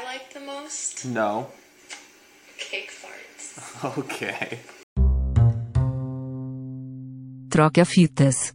I like the most? No. Cake farts. Okay. Troca fitas.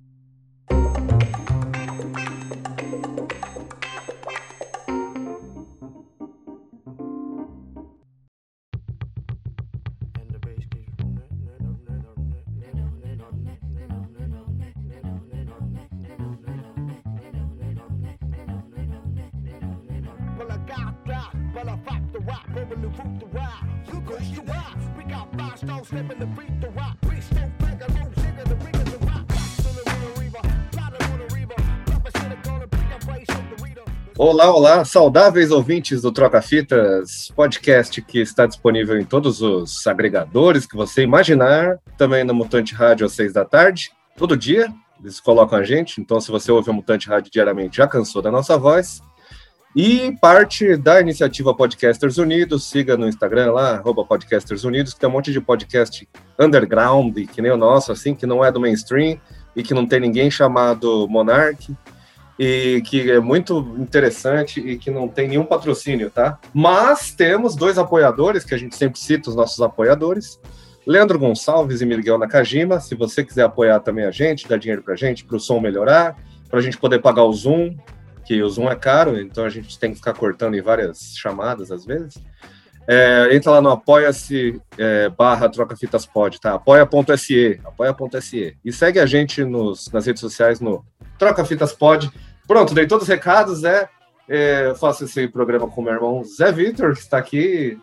Olá, olá, saudáveis ouvintes do Troca Fitas, podcast que está disponível em todos os agregadores que você imaginar, também no Mutante Rádio às seis da tarde, todo dia, eles colocam a gente, então se você ouve o Mutante Rádio diariamente, já cansou da nossa voz, e parte da iniciativa Podcasters Unidos, siga no Instagram lá, arroba Podcasters Unidos, que tem um monte de podcast underground, que nem o nosso, assim, que não é do mainstream, e que não tem ninguém chamado Monark, e que é muito interessante e que não tem nenhum patrocínio, tá? Mas temos dois apoiadores, que a gente sempre cita os nossos apoiadores, Leandro Gonçalves e Miguel Nakajima. Se você quiser apoiar também a gente, dar dinheiro pra gente, para o som melhorar, para a gente poder pagar o Zoom, que o Zoom é caro, então a gente tem que ficar cortando em várias chamadas às vezes. É, entra lá no apoia-se é, barra troca fitas pod, tá? apoia.se, apoia.se. E segue a gente nos, nas redes sociais no Troca Fitas Pod. Pronto, dei todos os recados, né? É, eu faço esse programa com meu irmão Zé Vitor, que está aqui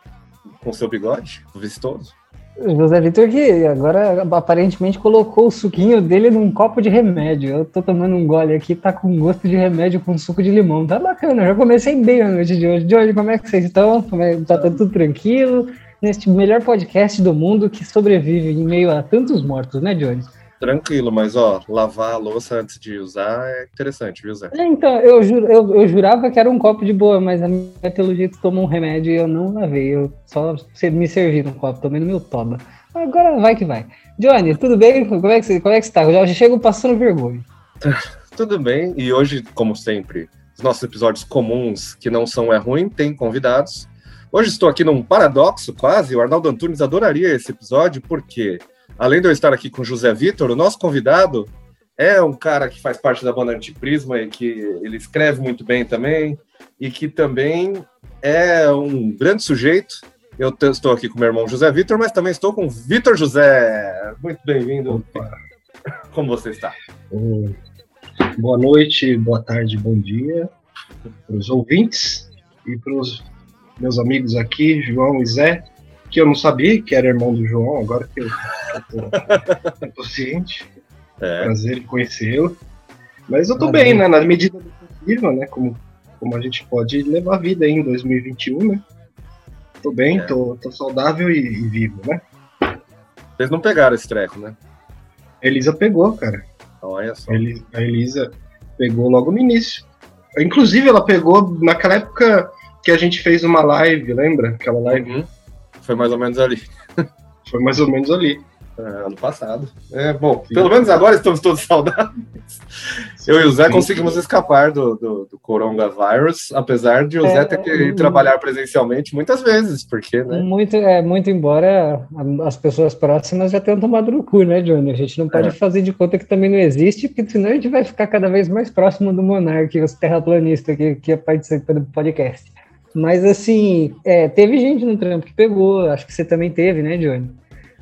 com seu bigode vistoso. O José Vitor que agora aparentemente colocou o suquinho dele num copo de remédio. Eu tô tomando um gole aqui, tá com gosto de remédio com suco de limão. Tá bacana, eu já comecei bem a noite de hoje. De hoje, como é que vocês estão? Como é- Tá tudo tranquilo? Neste melhor podcast do mundo que sobrevive em meio a tantos mortos, né, Johnny? Tranquilo, mas ó, lavar a louça antes de usar é interessante, viu, Zé? É, Então, eu, eu, eu jurava que era um copo de boa, mas a minha, pelo jeito, tomou um remédio e eu não lavei. Eu só me servi no copo, tomei no meu toba. Agora vai que vai. Johnny, tudo bem? Como é que você, como é que você tá? Eu já chego passando vergonha. Tudo bem, e hoje, como sempre, os nossos episódios comuns, que não são é ruim, tem convidados. Hoje estou aqui num paradoxo quase, o Arnaldo Antunes adoraria esse episódio, porque além de eu estar aqui com o José Vitor, o nosso convidado é um cara que faz parte da banda Antiprisma e que ele escreve muito bem também, e que também é um grande sujeito. Eu estou aqui com meu irmão José Vitor, mas também estou com o Vitor José. Muito bem-vindo. Como você está? Boa noite, boa tarde, bom dia para os ouvintes e para os meus amigos aqui, João e Zé, que eu não sabia que era irmão do João, agora que eu, eu tô, ciente. É. Prazer em conhecê-lo. Mas eu tô Maravilha. bem, né? Na medida do possível, né? Como, como a gente pode levar a vida aí em 2021, né? Tô bem, É. tô, tô saudável e, e vivo, né? Vocês não pegaram esse treco, né? Elisa pegou, cara. Olha só. A a Elisa pegou logo no início. Inclusive, ela pegou naquela época que a gente fez uma live, lembra? Aquela live Uhum. Foi mais ou menos ali, foi mais ou menos ali. é, ano passado. É, bom, pelo menos agora estamos todos saudáveis. Eu e o Zé Sim. conseguimos escapar do, do, do coronavírus, apesar de o Zé É, ter que ir hum. trabalhar presencialmente muitas vezes, porque, né? Muito, é, muito embora as pessoas próximas já tenham tomado no cu, né, Johnny? A gente não pode É. fazer de conta que também não existe, porque senão a gente vai ficar cada vez mais próximo do Monark, os terraplanistas que, que participam do podcast. Mas, assim, é, teve gente no trampo que pegou, acho que você também teve, né, Johnny?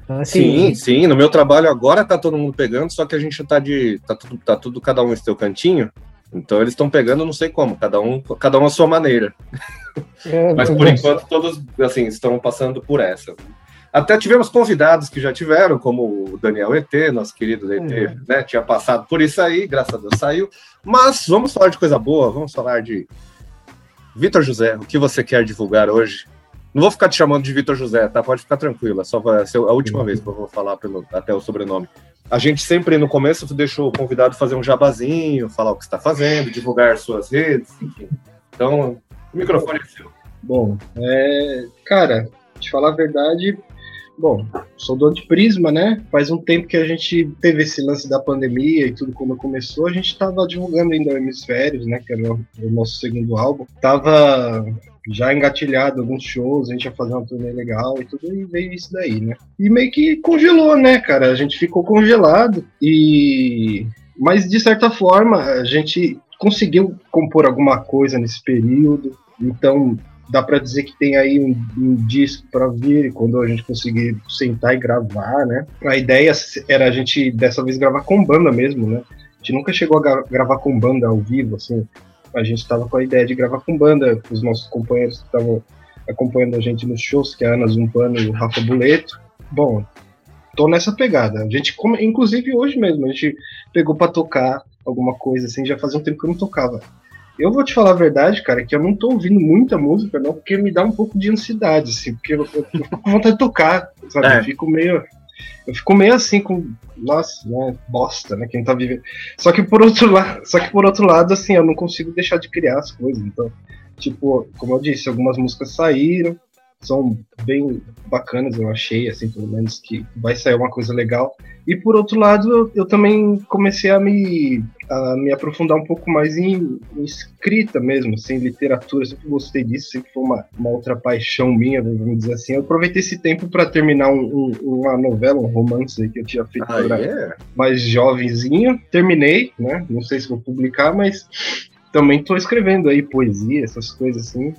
Então, Sim, assim, sim, no meu trabalho agora tá todo mundo pegando, só que a gente tá de. tá tudo, tá tudo cada um em seu cantinho. Então eles estão pegando, não sei como, cada um, cada um à sua maneira. é, Mas por enquanto todos assim estão passando por essa. Até tivemos convidados que já tiveram, como o Daniel ET, nosso querido ET, É. né? Tinha passado por isso aí, graças a Deus saiu. Mas vamos falar de coisa boa, vamos falar de Vitor José, o que você quer divulgar hoje? Não vou ficar te chamando de Vitor José, tá? Pode ficar tranquila, só vai ser a última vez que eu vou falar pelo, até o sobrenome. A gente sempre no começo deixou o convidado fazer um jabazinho, falar o que está fazendo, divulgar suas redes, enfim. Então, o microfone é seu. Bom, é, cara, te falar a verdade, bom, sou dono de Prisma, né? Faz um tempo que a gente teve esse lance da pandemia e tudo quando começou, a gente tava divulgando ainda o Hemisférios, né? Que o, o nosso segundo álbum. Tava já engatilhado alguns shows, a gente ia fazer uma turnê legal e tudo, e veio isso daí, né? E meio que congelou, né, cara? A gente ficou congelado e. Mas de certa forma, a gente conseguiu compor alguma coisa nesse período, então dá para dizer que tem aí um, um disco para vir quando a gente conseguir sentar e gravar, né? A ideia era a gente dessa vez gravar com banda mesmo, né? A gente nunca chegou a gra gravar com banda ao vivo, assim. A gente estava com a ideia de gravar com banda, os nossos companheiros que estavam acompanhando a gente nos shows, que é a Ana Zumpano e o Rafa Buleto. Bom, tô nessa pegada. A gente, inclusive hoje mesmo, a gente pegou para tocar alguma coisa assim, já fazia um tempo que eu não tocava. Eu vou te falar a verdade, cara, que eu não tô ouvindo muita música, não, porque me dá um pouco de ansiedade, assim, porque eu, eu, eu fico com vontade de tocar, sabe? É. Eu fico meio. Eu fico meio assim com. Nossa, né? Bosta, né? Quem tá vivendo. Só que por outro lado, só que por outro lado, assim, eu não consigo deixar de criar as coisas. Então, tipo, como eu disse, algumas músicas saíram, são bem bacanas, eu achei, assim, pelo menos que vai sair uma coisa legal. E por outro lado, eu, eu também comecei a me, a me aprofundar um pouco mais em, em escrita mesmo, assim, literatura. Eu sempre gostei disso, sempre foi uma, uma outra paixão minha, vamos dizer assim. Eu aproveitei esse tempo para terminar um, um, uma novela, um romance que eu tinha feito ah, yeah. É? mais jovenzinho. Terminei, né? Não sei se vou publicar, mas também estou escrevendo aí poesia, essas coisas assim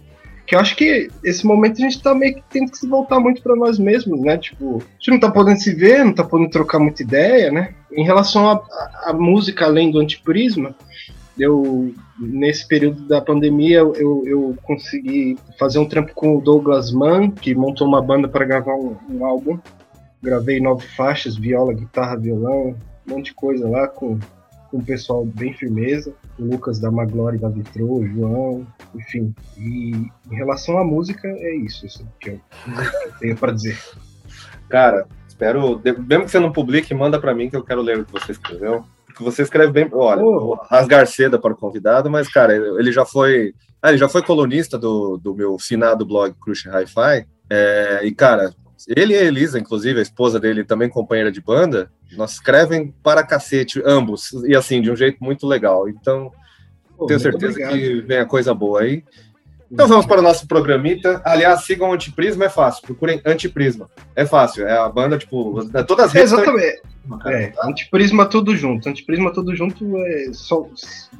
que eu acho que esse momento a gente tá meio que tendo que se voltar muito para nós mesmos, né? Tipo, a gente não tá podendo se ver, não tá podendo trocar muita ideia, né? Em relação à música além do antiprisma, eu nesse período da pandemia eu, eu consegui fazer um trampo com o Douglas Mann, que montou uma banda para gravar um, um, álbum. Gravei nove faixas, viola, guitarra, violão, um monte de coisa lá com, com o pessoal bem firmeza o Lucas da Maglore da Vitrô, o João, enfim. E em relação à música, é isso assim, que eu tenho para dizer. Cara, espero. Mesmo que você não publique, manda para mim que eu quero ler o que você escreveu. Porque você escreve bem. Olha, oh. rasgar seda para o convidado, mas, cara, ele já foi. Ah, ele já foi colunista do, do meu finado blog Crush Hi-Fi. É, e, cara, ele e a Elisa, inclusive, a esposa dele, também companheira de banda, nós escrevem para cacete, ambos, e assim, de um jeito muito legal. Então, Pô, tenho certeza obrigado. que vem a coisa boa aí. Então vamos para o nosso programita. Aliás, sigam Antiprisma, é fácil. Procurem Antiprisma. É fácil. É a banda, tipo, todas as redes. Exatamente. É, antiprisma tudo junto. Antiprisma tudo junto é só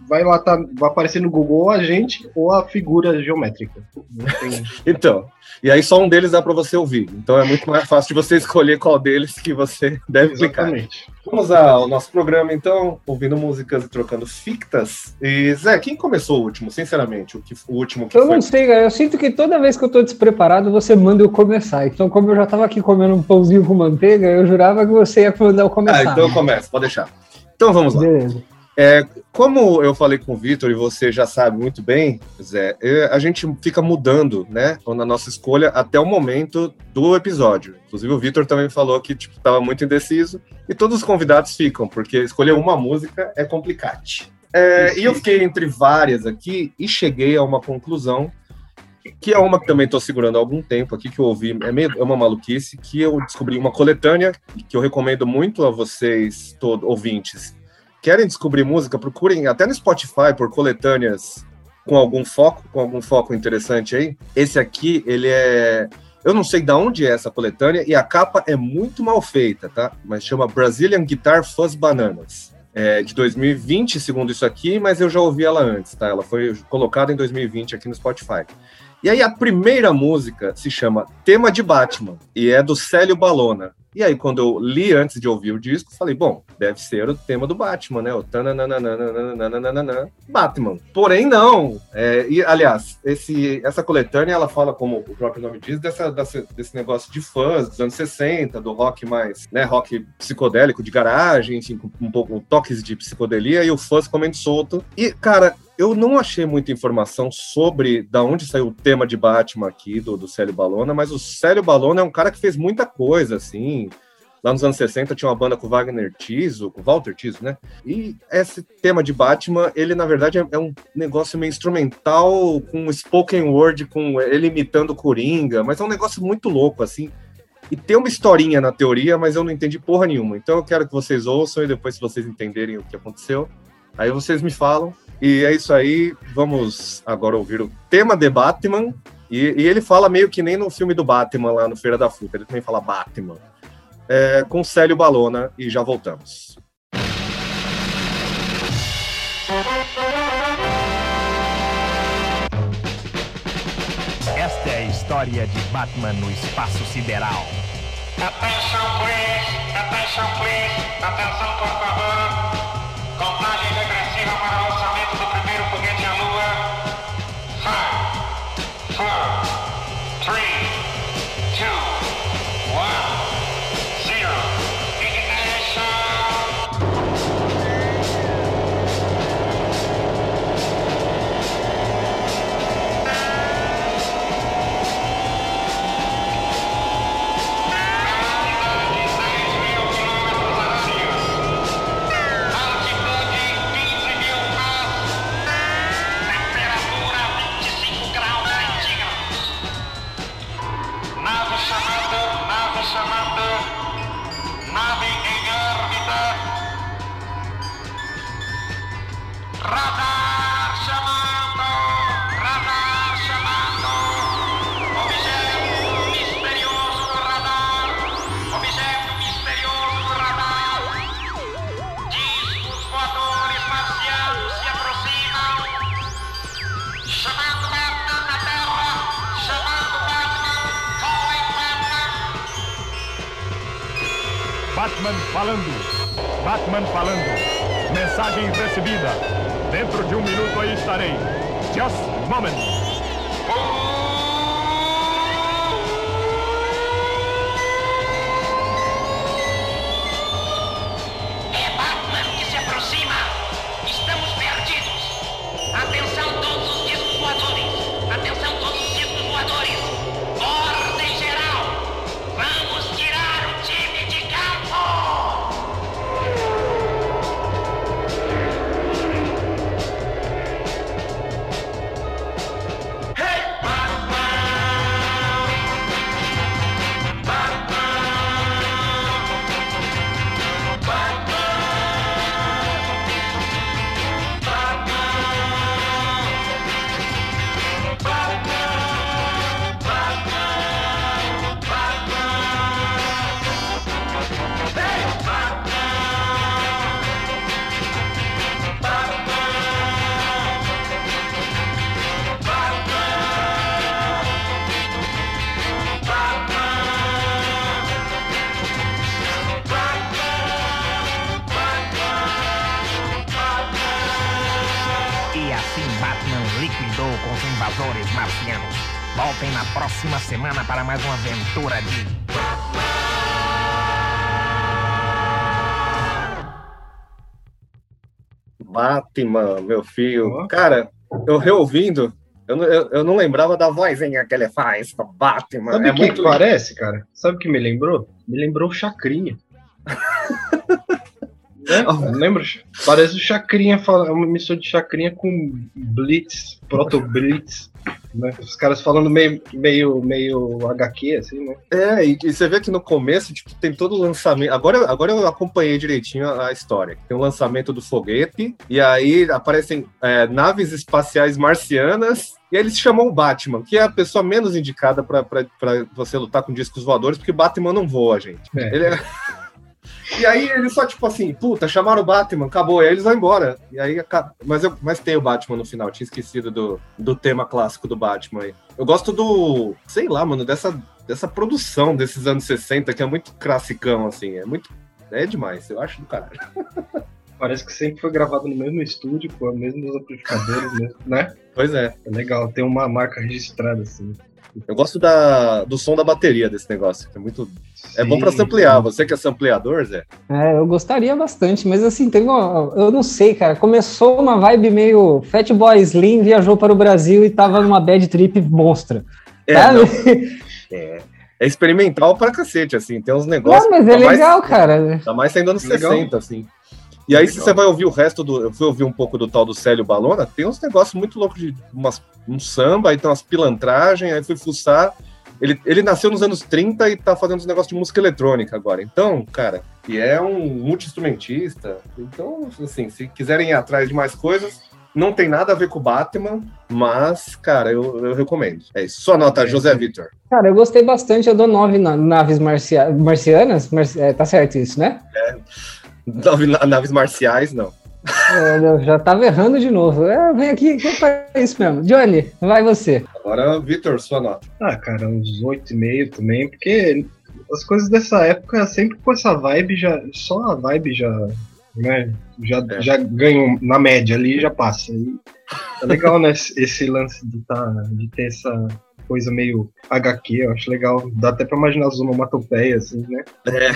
vai lá tá, vai aparecer no Google a gente ou a figura geométrica. então, e aí só um deles dá para você ouvir. Então é muito mais fácil de você escolher qual deles que você deve Exatamente. clicar. Vamos ao nosso programa então, ouvindo músicas e trocando fictas. E Zé, quem começou o último, sinceramente? O, que, o último que Eu foi? não sei. Eu sinto que toda vez que eu tô despreparado, você manda eu começar. Então, como eu já tava aqui comendo um pãozinho com manteiga, eu jurava que você ia mandar começar. Ah, então eu começo, pode deixar. Então vamos lá. Beleza. É, como eu falei com o Vitor e você já sabe muito bem, Zé, a gente fica mudando, né, na nossa escolha até o momento do episódio. Inclusive o Vitor também falou que tipo estava muito indeciso e todos os convidados ficam porque escolher uma música é complicado. É, e eu fiquei entre várias aqui e cheguei a uma conclusão que é uma que também estou segurando há algum tempo aqui, que eu ouvi, é, meio, é uma maluquice, que eu descobri uma coletânea que eu recomendo muito a vocês, todos, ouvintes. Querem descobrir música? Procurem até no Spotify por coletâneas com algum foco, com algum foco interessante aí. Esse aqui, ele é. Eu não sei de onde é essa coletânea e a capa é muito mal feita, tá? Mas chama Brazilian Guitar Fuzz Bananas. É de 2020, segundo isso aqui, mas eu já ouvi ela antes, tá? Ela foi colocada em 2020 aqui no Spotify. E aí a primeira música se chama Tema de Batman e é do Célio Balona. E aí, quando eu li antes de ouvir o disco, falei, bom, deve ser o tema do Batman, né? O Batman. Porém, não. É, e, aliás, esse, essa coletânea, ela fala, como o próprio nome diz, dessa, dessa, desse negócio de fãs dos anos 60, do rock mais, né, rock psicodélico de garagem, enfim, com um pouco toques de psicodelia, e o fãs comendo solto. E, cara, eu não achei muita informação sobre da onde saiu o tema de Batman aqui, do, do Célio Balona, mas o Célio Balona é um cara que fez muita coisa, assim. Lá nos anos 60 tinha uma banda com Wagner Tiso, com Walter Tiso, né? E esse tema de Batman, ele na verdade é, é um negócio meio instrumental, com spoken word, com ele imitando Coringa, mas é um negócio muito louco, assim. E tem uma historinha na teoria, mas eu não entendi porra nenhuma. Então eu quero que vocês ouçam e depois, se vocês entenderem o que aconteceu, aí vocês me falam. E é isso aí. Vamos agora ouvir o tema de Batman E, e ele fala meio que nem no filme do Batman lá no Feira da Fruta, ele também fala Batman. É, com Célio Balona e já voltamos. Esta é a história de Batman no espaço sideral. Atenção, please. Atenção, please. Atenção, por favor. Voltem na próxima semana para mais uma aventura de Batman, meu filho. Cara, eu reouvindo, eu não, eu, eu não lembrava da vozinha que ele faz, Batman. Sabe é o que, muito que parece, cara? Sabe o que me lembrou? Me lembrou o Chacrinha. né? Lembra? Parece o Chacrinha, uma mistura de Chacrinha com Blitz, Proto Blitz. Né? Os caras falando meio, meio, meio HQ, assim, né? É, e, e você vê que no começo, tipo, tem todo o lançamento. Agora, agora eu acompanhei direitinho a, a história. Tem o lançamento do foguete, e aí aparecem é, naves espaciais marcianas, e aí eles chamam o Batman, que é a pessoa menos indicada pra você lutar com discos voadores, porque o Batman não voa, gente. É. Ele é- E aí eles só, tipo assim, puta, chamaram o Batman, acabou, e aí eles vão embora. E aí, mas, eu, mas tem o Batman no final, tinha esquecido do, do tema clássico do Batman aí. Eu gosto do, sei lá, mano, dessa, dessa produção desses anos 60, que é muito classicão, assim, é muito, é demais, eu acho do caralho. Parece que sempre foi gravado no mesmo estúdio, com os mesmos amplificadores, né? Pois é, É legal, tem uma marca registrada, assim. Eu gosto da, do som da bateria desse negócio, é muito, é bom pra Sim, samplear, você que é sampleador, Zé? É, eu gostaria bastante, mas assim, teve uma, eu não sei, cara, começou uma vibe meio Fatboy Slim viajou para o Brasil e tava numa bad trip monstra. É, é, é experimental pra cacete, assim, tem uns negócios... Não, mas é tá mais- legal, cara. Tá mais saindo anos Legal. 60, assim. E aí, se você vai ouvir o resto do. Eu fui ouvir um pouco do tal do Célio Balona, tem uns negócios muito loucos de umas, um samba, aí tem umas pilantragens, aí fui fuçar. Ele, ele nasceu nos anos 30 e tá fazendo uns negócios de música eletrônica agora. Então, cara, e é um multi-instrumentista. Então, assim, se quiserem ir atrás de mais coisas, Não tem nada a ver com o Batman, mas, cara, eu, eu recomendo. É isso. Sua nota, José Vitor. Cara, eu gostei bastante, eu dou nove na- naves marcia- marcianas, Marci- é, tá certo isso, né? Nave- Naves marciais, não. É, eu já tava errando de novo. É, vem aqui, é isso mesmo. Johnny, vai você. Agora, Vitor, sua nota. Ah, cara, uns 8,5 também, porque as coisas dessa época, sempre com essa vibe, já, só a vibe já, né, já, É. já ganham na média ali já passa. E é legal, né, esse esse lance de, tá, de ter essa coisa meio HQ, eu acho legal. Dá até pra imaginar as onomatopeias, assim, né? É.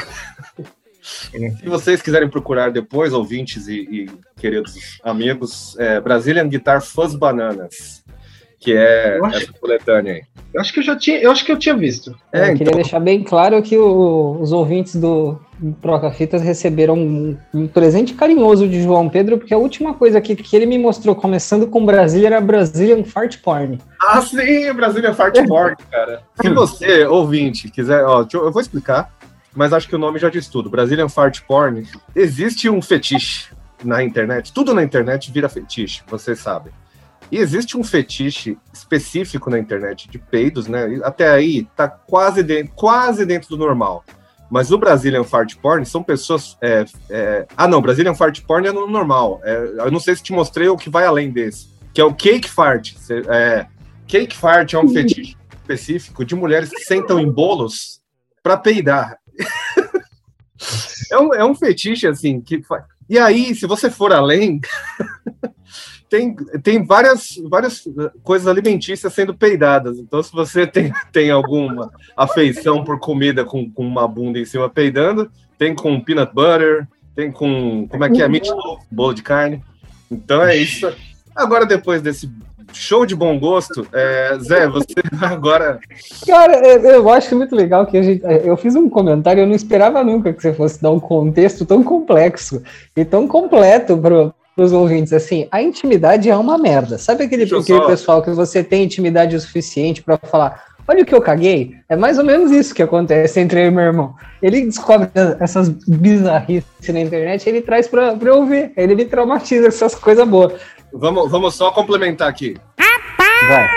Se vocês quiserem procurar depois, ouvintes e, e queridos amigos, é Brazilian Guitar Fuzz Bananas, que é Eu acho- essa coletânea aí. Eu acho que eu já tinha, eu acho que eu tinha visto. É, eu então- queria deixar bem claro que o- os ouvintes do Troca Fitas receberam um, um presente carinhoso de João Pedro, porque a última coisa que, que ele me mostrou, começando com Brasília, era Brazilian Fart Porn. Ah, sim, Brasília Fart Porn, cara. Se você, ouvinte, quiser, ó, eu vou explicar, mas acho que o nome já diz tudo. Brazilian Fart Porn, existe um fetiche na internet, tudo na internet vira fetiche, vocês sabem. E existe um fetiche específico na internet de peidos, né? Até aí tá quase dentro, quase dentro do normal. Mas o Brazilian Fart Porn são pessoas. é, é- Ah, não, Brazilian Fart Porn é no normal. É, eu não sei se te mostrei o que vai além desse, que é o Cake Fart. É, Cake Fart é um fetiche específico de mulheres que sentam em bolos para peidar. é, um, é um fetiche, assim, que. E aí, se você for além. Tem, tem várias, várias coisas alimentícias sendo peidadas. Então, se você tem, tem alguma afeição por comida com, com uma bunda em cima peidando, tem com peanut butter, tem com. Como é que é? Meatloaf, bolo de carne. Então é isso. Agora, depois desse show de bom gosto, é, Zé, você agora. Cara, eu, eu acho muito legal que a gente. Eu fiz um comentário, eu não esperava nunca que você fosse dar um contexto tão complexo e tão completo para os ouvintes. Assim, a intimidade é uma merda. Sabe aquele, aquele só- pessoal que você tem intimidade o suficiente para falar. Olha o que eu caguei. É mais ou menos isso que acontece entre eu e meu irmão. Ele descobre essas bizarrices na internet ele traz pra eu ver. Ele me traumatiza com essas coisas boas. Vamos, vamos só complementar aqui. Vai.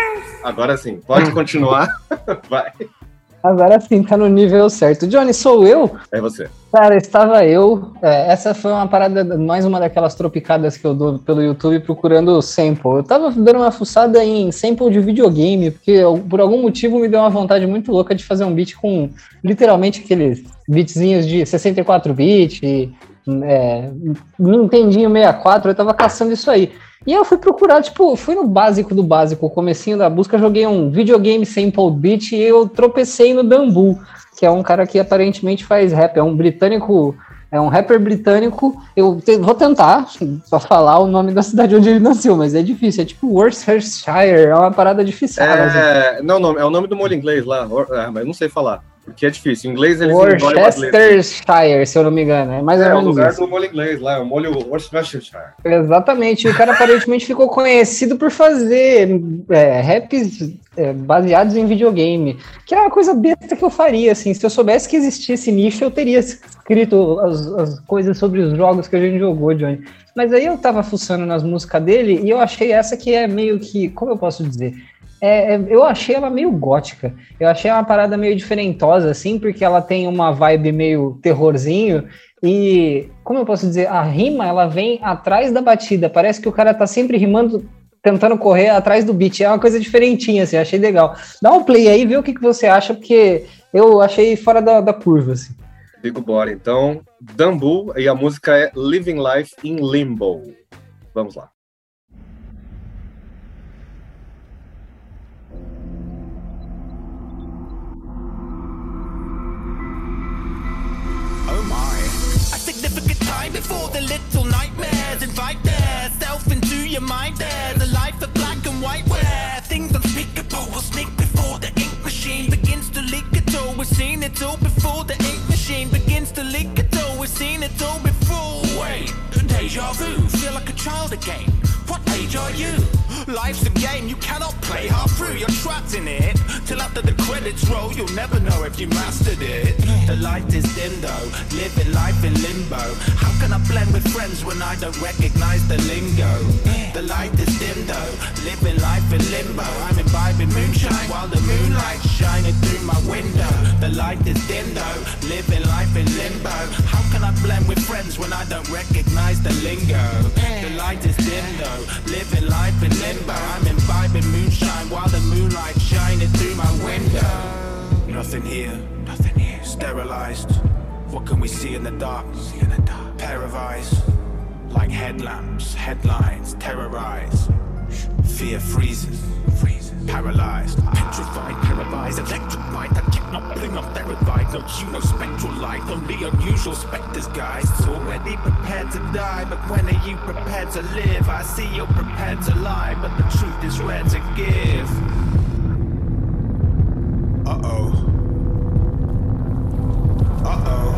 Agora sim, pode continuar. Vai, Agora sim, tá no nível certo. Johnny, sou eu? é você. Cara, estava eu. é, essa foi uma parada, mais uma daquelas tropicadas que eu dou pelo YouTube procurando sample. Eu tava dando uma fuçada em sample de videogame, porque eu, por algum motivo me deu uma vontade muito louca de fazer um beat com literalmente aqueles beatzinhos de 64 bit, é, Nintendinho 64, eu tava caçando isso aí. E eu fui procurar, tipo, fui no básico do básico, o comecinho da busca, joguei um videogame sample beat e eu tropecei no Dambu, que é um cara que aparentemente faz rap, é um britânico, é um rapper britânico. Eu te- vou tentar só falar o nome da cidade onde ele nasceu, mas é difícil, é tipo Worcestershire, é uma parada difícil. assim. É, não, não, é o nome do molho inglês lá, é, mas eu não sei falar, porque é difícil. Em inglês eles. Worcestershire, se eu não me engano, é mais ou É o lugar isso. do molho inglês lá, é o molho Worcestershire. Exatamente, e o cara aparentemente ficou conhecido por fazer é, raps é, baseados em videogame, que é uma coisa besta que eu faria, assim, se eu soubesse que existia esse nicho, eu teria escrito as, as coisas sobre os jogos que a gente jogou, Johnny. Mas aí eu tava fuçando nas músicas dele e eu achei essa que é meio que, como eu posso dizer? É, é, eu achei ela meio gótica. Eu achei uma parada meio diferentosa, assim, porque ela tem uma vibe meio terrorzinho. E, como eu posso dizer, a rima ela vem atrás da batida. Parece que o cara tá sempre rimando, tentando correr atrás do beat. É uma coisa diferentinha, assim, achei legal. Dá um play aí, vê o que, que você acha, porque eu achei fora da, da curva, assim. Digo bora, então, Dambu, e a música é Living Life in Limbo. Vamos lá. Time before the little nightmares invite their self into your mind. There's a life of black and white where things unspeakable will sneak before the ink machine begins to leak it all. We've seen it all before the ink machine begins to leak it all. We've seen it all before. Wait, deja vu, feel like a child again. What age are you? Life's a game you cannot play half through. You're trapped in it till after the credits roll. You'll never know if you mastered it. The light is dim though, living life in limbo. How can I blend with friends when I don't recognize the lingo? The light life in limbo. I'm imbibing moonshine while the moonlight's shining through my window. The light is dim though, living life in limbo. How can I blend with friends when I don't recognize the lingo? The light is dim though, living life in limbo. I'm imbibing moonshine while the moonlight's shining through my window. Nothing here, nothing here. Sterilized. What can we see in the dark? See in the dark. Pair of eyes, like headlamps, headlines, terrorize. Fear freezes, freezes, paralyzed, petrified, paralyzed, electrified. I check not bling, I'm terrified. No you, no spectral light, only unusual specters, guys. Already prepared to die, but when are you prepared to live? I see you're prepared to lie, but the truth is rare to give. Uh oh. Uh-oh.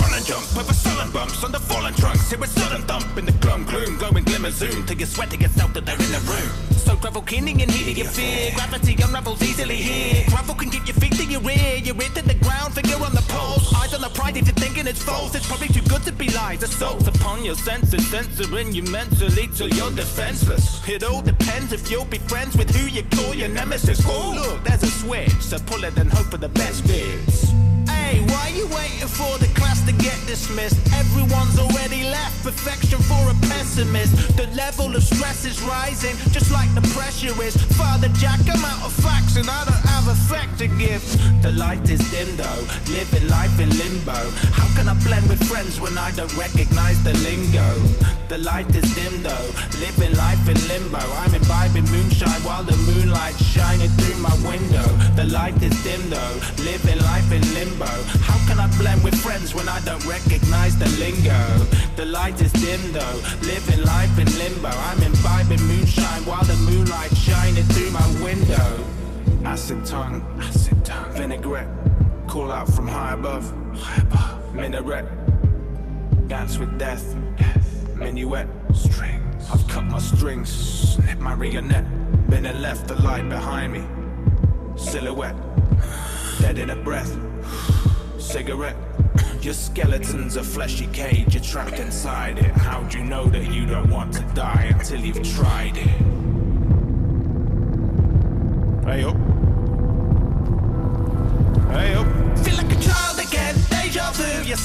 Run and jump over sullen bumps on the fallen trunks. Hear a sudden thump in the glum gloom, glowing glimmer zoom till your sweat gets out that they're in the room. So gravel keening and heating your fear. Gravity unravels easily here. Gravel can get your feet to your rear. Your ear to the ground, finger on the pulse. Eyes on the pride if you're thinking it's false. It's probably too good to be lies. Assaults upon your senses, censoring you mentally till you're defenseless. It all depends if you'll be friends with who you call your nemesis. Oh, look, there's a switch. So pull it and hope for the best bits. Hey, why you waiting for the class to get dismissed? Everyone's already left. Perfection for a pessimist. The level of stress is rising, just like the pressure is. Father Jack, I'm out of facts and I don't have a fact to give. The light is dim though, living life in limbo. How can I blend with friends when I don't recognize the lingo? The light is dim though, living life in limbo. I'm imbibing moonshine while the moonlight's shining through my window. Light is dim though, living life in limbo. How can I blend with friends when I don't recognize the lingo? The light is dim though, living life in limbo. I'm imbibing moonshine while the moonlight's shining through my window. Acid tongue, acid tongue, vinaigrette. Call out from high above, high above. Minaret, dance with death, death. Minuet, strings. I've cut my strings, snip my marionette. Been and left the light behind me. Silhouette, dead in a breath. Cigarette. Your skeleton's a fleshy cage, you're trapped inside it. How'd you know that you don't want to die until you've tried it? Hey up. Hey up. Feel like a child again, deja vu. Your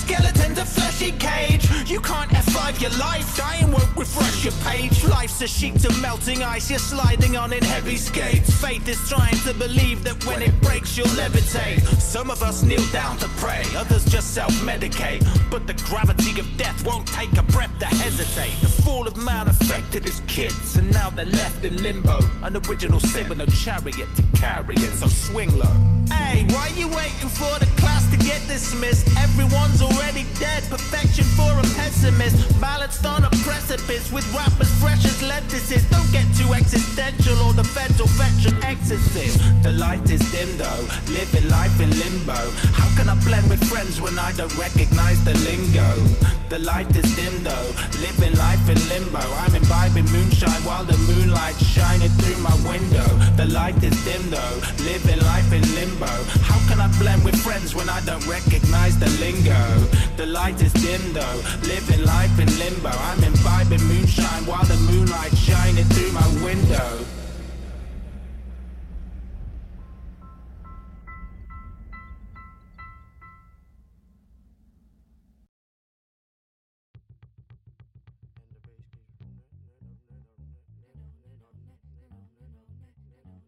a fleshy cage. You can't F5 your life, dying won't refresh your page. Life's a sheet of melting ice, you're sliding on in heavy skates. Faith is trying to believe that when it breaks, you'll levitate. Some of us kneel down to pray, others just self medicate. But the gravity of death won't take a breath to hesitate. The fall of man affected his kids, and now they're left in limbo. An original sin with no chariot to carry it, so swing low. Hey, why you waiting for the class to get dismissed? Everyone's already dead. Perfection for a pessimist. Balanced on a precipice with rappers fresh as lettuces. Don't get too existential or the federal veteran exorcist. The light is dim though, living life in limbo. How can I blend with friends when I don't recognize the lingo? The light is dim though, living life in limbo. I'm imbibing moonshine while the moonlight's shining through my window. The light is dim though, living life in limbo. How can I blend with friends when I don't recognize the lingo? The light is dim though, living life in limbo. I'm imbibing moonshine while the moonlight shining through my window.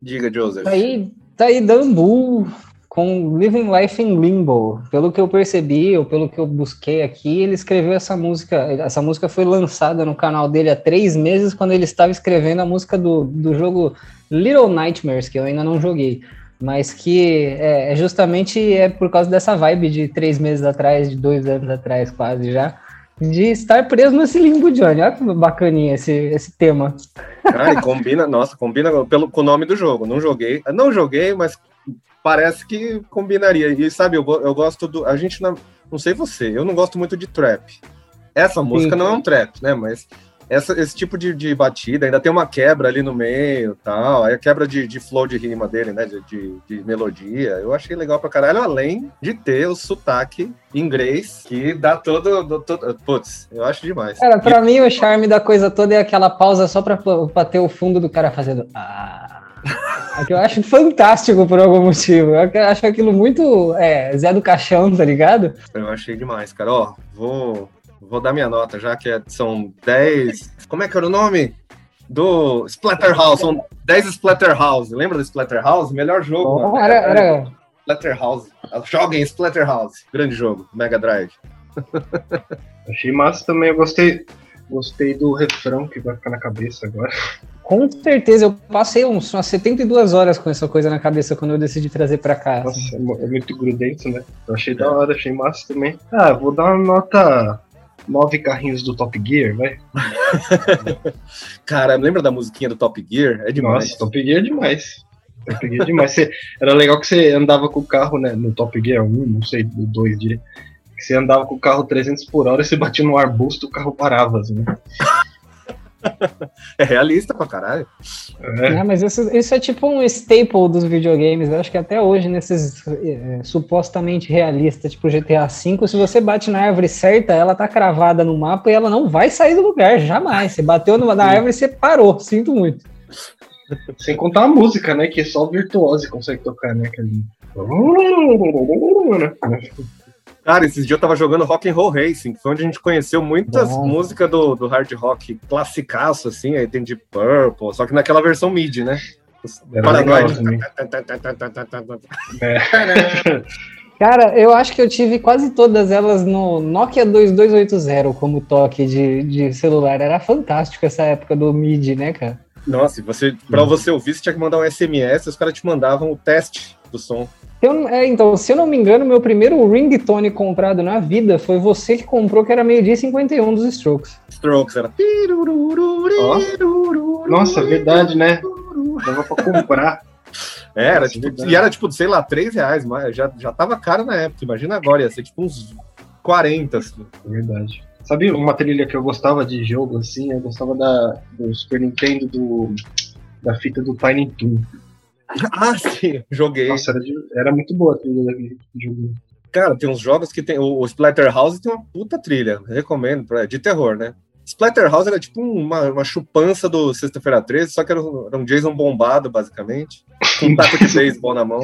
Diga, Joseph. Tá aí, tá aí Dambu com Living Life in Limbo. Pelo que eu percebi, ou pelo que eu busquei aqui, ele escreveu essa música. Essa música foi lançada no canal dele há três meses, quando ele estava escrevendo a música do, do jogo Little Nightmares, que eu ainda não joguei. Mas que é, é justamente é por causa dessa vibe de três meses atrás, de dois anos atrás, quase já, de estar preso nesse limbo, Johnny. Olha que bacaninha esse, esse tema. Ah, e combina, nossa, combina pelo, com o nome do jogo. Não joguei, não joguei, mas parece que combinaria. E sabe, eu, eu gosto do. A gente não. Não sei você, eu não gosto muito de trap. Essa música Sim. não é um trap, né? Mas essa- esse tipo de, de batida, ainda tem uma quebra ali no meio e tal, aí a quebra de, de flow de rima dele, né, de, de, de melodia, eu achei legal pra caralho, além de ter o sotaque inglês, que dá todo, do- todo putz, eu acho demais. Cara, pra mim o charme da coisa toda é aquela pausa só pra, pra ter o fundo do cara fazendo. Ah. É que eu acho fantástico por algum motivo. Eu acho aquilo muito é, Zé do Caixão, tá ligado? Eu achei demais, cara, ó, vou, vou dar minha nota, já que é- são 10, como é que era o nome? Do Splatterhouse, são 10 Splatterhouse, lembra do Splatterhouse? Melhor jogo, mano. Era, era, Splatterhouse. Joguem Splatterhouse. Grande jogo, Mega Drive. Achei massa também, eu gostei. Gostei do refrão que vai ficar na cabeça agora. Com certeza, eu passei uns, umas 72 horas com essa coisa na cabeça quando eu decidi trazer pra cá. assim. Nossa, é mu- é muito grudento, né? Eu achei da hora, achei massa também. Ah, vou dar uma nota. Nove carrinhos do Top Gear, vai. Cara, lembra da musiquinha do Top Gear? É demais. Nossa, Top Gear é demais. Top Gear é demais. Você- era legal que você andava com o carro, né? No Top Gear 1, não sei, do 2 direito. Que você andava com o carro 300 por hora e você batia no arbusto, o carro parava, assim, né? É realista pra caralho. É, mas isso, isso é tipo um staple dos videogames. Eu acho que até hoje, nesses é, supostamente realistas, tipo GTA V, se você bate na árvore certa, ela tá cravada no mapa e ela não vai sair do lugar, jamais. Você bateu numa, na árvore e você parou. Sinto muito. sem contar a música, né? Que só o virtuose consegue tocar, né? Aquele... Cara, esses dias eu tava jogando Rock and Roll Racing, que foi onde a gente conheceu muitas Bom. músicas do, do hard rock classicaço, assim, aí tem de Purple, só que naquela versão MIDI, né? Também. É. Cara, eu acho que eu tive quase todas elas no Nokia 2280 como toque de, de celular. Era fantástico essa época do MIDI, né, cara? Nossa, você, pra você ouvir, você tinha que mandar um SMS, os caras te mandavam o teste do som. Eu é, então, se eu não me engano, meu primeiro ringtone comprado na vida foi você que comprou, que era meio-dia e 51 dos Strokes. Strokes era. Nossa, verdade, né? Dava pra comprar. É, Era, Nossa, tipo, verdade. e era tipo, sei lá, 3 reais, mas já, já tava caro na época. Imagina agora, ia ser tipo uns 40. Assim. Verdade. Sabe uma trilha que eu gostava de jogo, assim? Eu gostava da, do Super Nintendo, do, da fita do Tiny Toon. Ah, sim, joguei. Nossa, era, de- era muito boa a trilha daquele jogo. Cara, tem uns jogos que tem. O, o Splatterhouse tem uma puta trilha, recomendo, pra, de terror, né? Splatterhouse era tipo uma, uma chupança do Sexta-feira 13, só que era um, era um Jason bombado, basicamente, com um taco de beisebol na mão,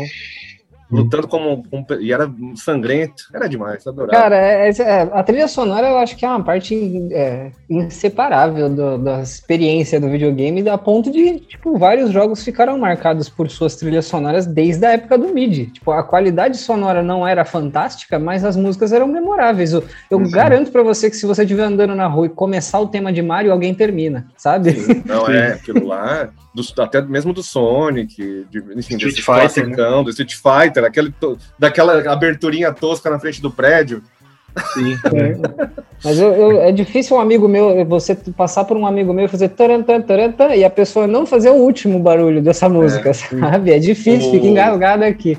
lutando como um. E era sangrento, era demais, adorava. Cara, é- é- é, a trilha sonora eu acho que é uma parte é, inseparável do- da experiência do videogame, a ponto de, tipo, vários jogos ficaram marcados por suas trilhas sonoras desde a época do MIDI. Tipo, a qualidade sonora não era fantástica, mas as músicas eram memoráveis. Eu, eu Uhum. garanto pra você que se você estiver andando na rua e começar o tema de Mario, alguém termina, sabe? Não é aquilo lá, do- até mesmo do Sonic, de, enfim, Street desse Fighter, né? do Street Fighter, aquele, daquela aberturinha tosca na frente do prédio. Sim. Mas eu, eu- é difícil um amigo meu, você passar por um amigo meu e fazer taran, taran, taran, taran, e a pessoa não fazer o último barulho dessa música, sabe? É difícil, O- fica engasgado aqui.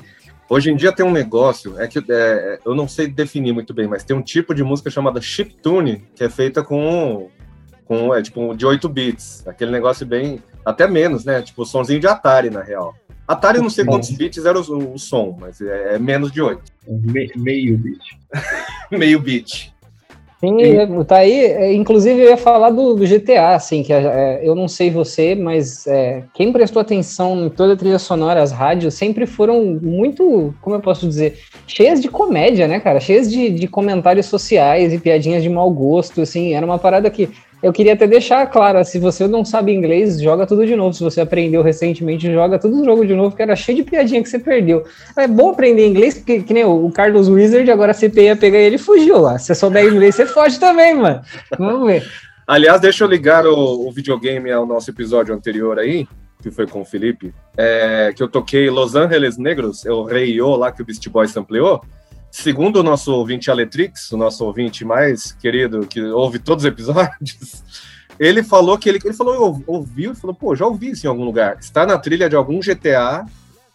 Hoje em dia tem um negócio, é que é, eu não sei definir muito bem, mas tem um tipo de música chamada chiptune, que é feita com, com é, tipo, de 8 bits. Aquele negócio bem. Até menos, né? Tipo, sonzinho de Atari, na real. Atari, eu não sei quantos bits era o, o som, mas é, é menos de 8. Me- meio bit. Meio bit. Sim, é, tá aí. é, Inclusive, eu ia falar do, do GTA, assim, que é, eu não sei você, mas é, quem prestou atenção em toda a trilha sonora, as rádios, sempre foram muito, como eu posso dizer, cheias de comédia, né, cara? Cheias de, de comentários sociais e piadinhas de mau gosto, assim. Era uma parada que eu queria até deixar claro, se você não sabe inglês, joga tudo de novo. Se você aprendeu recentemente, joga tudo o jogo de novo, que era cheio de piadinha que você perdeu. É bom aprender inglês, porque que nem o Carlos Wizard, agora a CPI pegar ele fugiu lá. Se você souber inglês, você foge também, mano. Vamos ver. Aliás, deixa eu ligar o, o videogame ao nosso episódio anterior aí, que foi com o Felipe, é, que eu toquei Los Angeles Negros, é o Rei lá que o Beast Boy sampleou. Segundo o nosso ouvinte Aletrix, o nosso ouvinte mais querido, que ouve todos os episódios, ele falou que ele, ele falou, ouviu, e falou, pô, já ouvi isso em algum lugar. Está na trilha de algum GTA,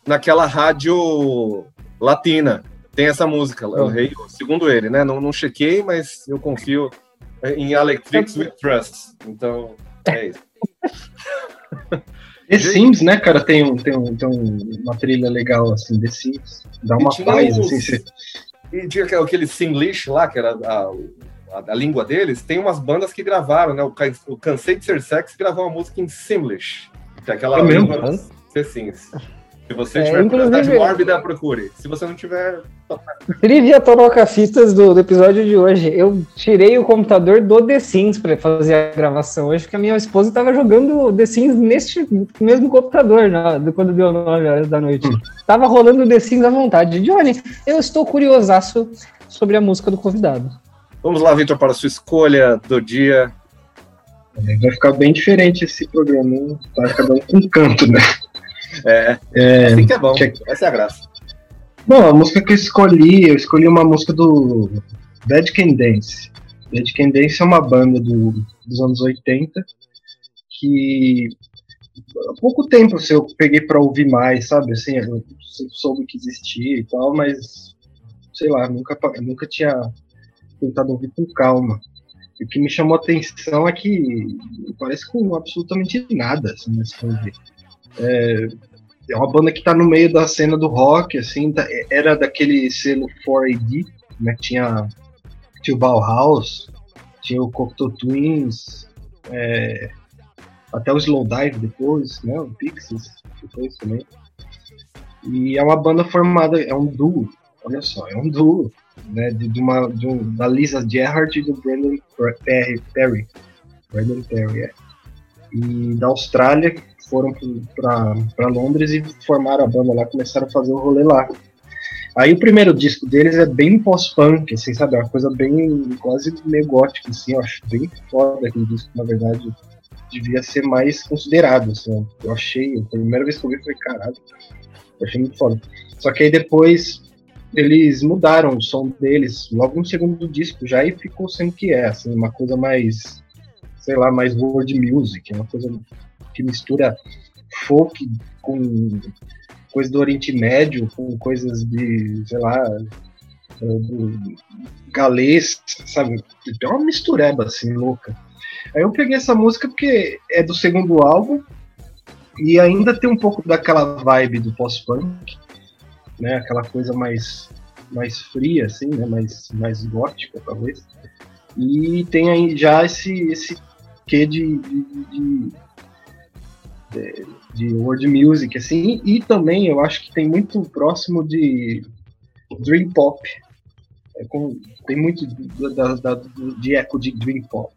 naquela rádio latina. Tem essa música, o Rei Yo, segundo ele, né? Não, não chequei, mas eu confio em Electrics with Trust. Então, é isso. The Sims, né, cara, tem, um, tem, um, tem um- uma trilha legal, assim, The Sims. Dá uma paz, assim. Você... E tinha aquele- Singlish lá, que era a, a, a língua deles, tem umas bandas que gravaram, né? O, o Cansei de Ser Sexy gravou uma música em Simlish, que é aquela É mesmo? língua dos Sims. Se você É, tiver curiosidade inclusive- mórbida, procure. Se você não tiver, Trivia Torocafitas do, do episódio de hoje. Eu tirei o computador do The Sims pra fazer a gravação hoje, porque a minha esposa tava jogando The Sims neste mesmo computador, na, do- quando deu 9 horas da noite. Tava rolando The Sims à vontade. Johnny, eu estou curiosaço sobre a música do convidado. vamos lá, Vitor, para a sua escolha do dia. Vai ficar bem diferente esse programa, hein? Tá cada um com um canto, né? É, É, assim que é bom. Essa é a graça. Bom, a música que eu escolhi, eu escolhi uma música do Dead Can Dance. Dead Can Dance é uma banda do- dos anos 80 que há pouco tempo assim, eu peguei pra ouvir mais, sabe? Assim, eu soube que existia e tal, mas sei lá, nunca, nunca tinha tentado ouvir com calma. E o que me chamou a atenção é que parece com absolutamente nada, assim, nesse ouvir. É, é uma banda que tá no meio da cena do rock, assim, tá- era daquele selo 4AD, né, tinha, tinha o Bauhaus, tinha o Cocteau Twins, é, até o Slowdive depois, né, o Pixies depois também. E é uma banda formada, é um duo, olha só, é um duo, né, de, de uma, de um, da Lisa Gerhardt e do Brandon Perry, Perry. Brandon Perry, é. E da Austrália, foram para Londres e formaram a banda lá, começaram a fazer o rolê lá. Aí o primeiro disco deles é bem pós-punk, assim, sabe? É uma coisa bem, quase meio gótica, assim, eu acho bem foda aquele disco, na verdade, devia ser mais considerado, assim, eu achei, a primeira vez que eu vi, falei, caralho, eu achei muito foda. Só que aí depois eles mudaram o som deles, logo no segundo disco já, e ficou sendo que é, assim, uma coisa mais, sei lá, mais world music, uma coisa que mistura folk com coisa do Oriente Médio, com coisas de, sei lá, eh, do galês, sabe? É uma mistureba assim, louca. Aí eu peguei essa música porque é do segundo álbum e ainda tem um pouco daquela vibe do pós-punk, né? Aquela coisa mais mais fria assim, né? Mais mais gótica talvez. E tem aí já esse esse quê de, de, de de, de world music, assim, e também eu acho que tem muito próximo de Dream Pop. É com- tem muito da, da- de eco de Dream Pop.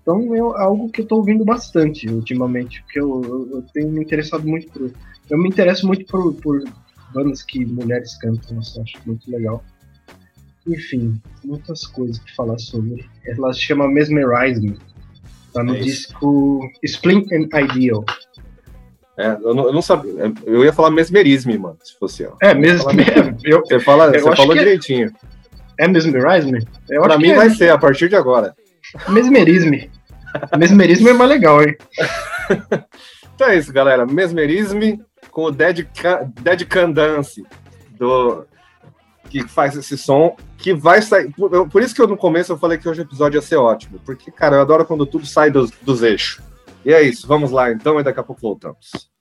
Então é algo que eu tô ouvindo bastante ultimamente, porque eu, eu- eu tenho me interessado muito por. Eu me interesso muito por, por bandas que mulheres cantam, assim, acho muito legal. Enfim, muitas coisas que falar sobre. Ela se chama Mesmerize Me. Tá no É disco Splint and Ideal. É, eu, não, eu não sabia. Eu ia falar mesmerisme, mano, se fosse eu. É, eu, Você, fala, Eu você falou é- direitinho. é Mesmerize Me? Eu Pra mim é vai ser, a partir de agora. Mesmerisme. Mesmerismo é mais legal, hein? Então é isso, galera. Mesmerisme com o Dead, Ca- Dead Can Dance, do, que faz esse som, que vai sair. Por, eu- por isso que eu no começo eu falei que hoje o episódio ia ser ótimo. Porque, cara, eu adoro quando tudo sai dos, dos eixos. E é isso, vamos lá então, e daqui a pouco voltamos.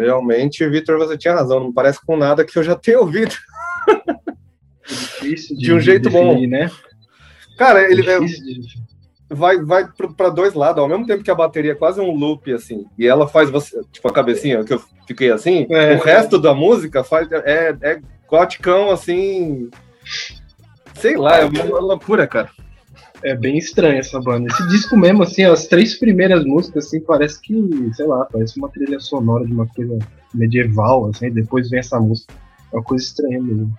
Realmente, Vitor, você tinha razão. Não parece com nada que eu já tenho ouvido. Difícil De um jeito bom. definir, né? Cara, ele é- de- vai, vai para dois lados, ao mesmo tempo que a bateria é quase um loop, assim. E ela faz você, tipo, a cabecinha que eu fiquei assim. É. o resto da música faz, é, é goticão, assim. Sei lá, é uma loucura, cara. É bem estranho essa banda. Esse disco mesmo, assim, as três primeiras músicas, assim, parece que, sei lá, parece uma trilha sonora de uma coisa medieval, assim, depois vem essa música. É uma coisa estranha mesmo.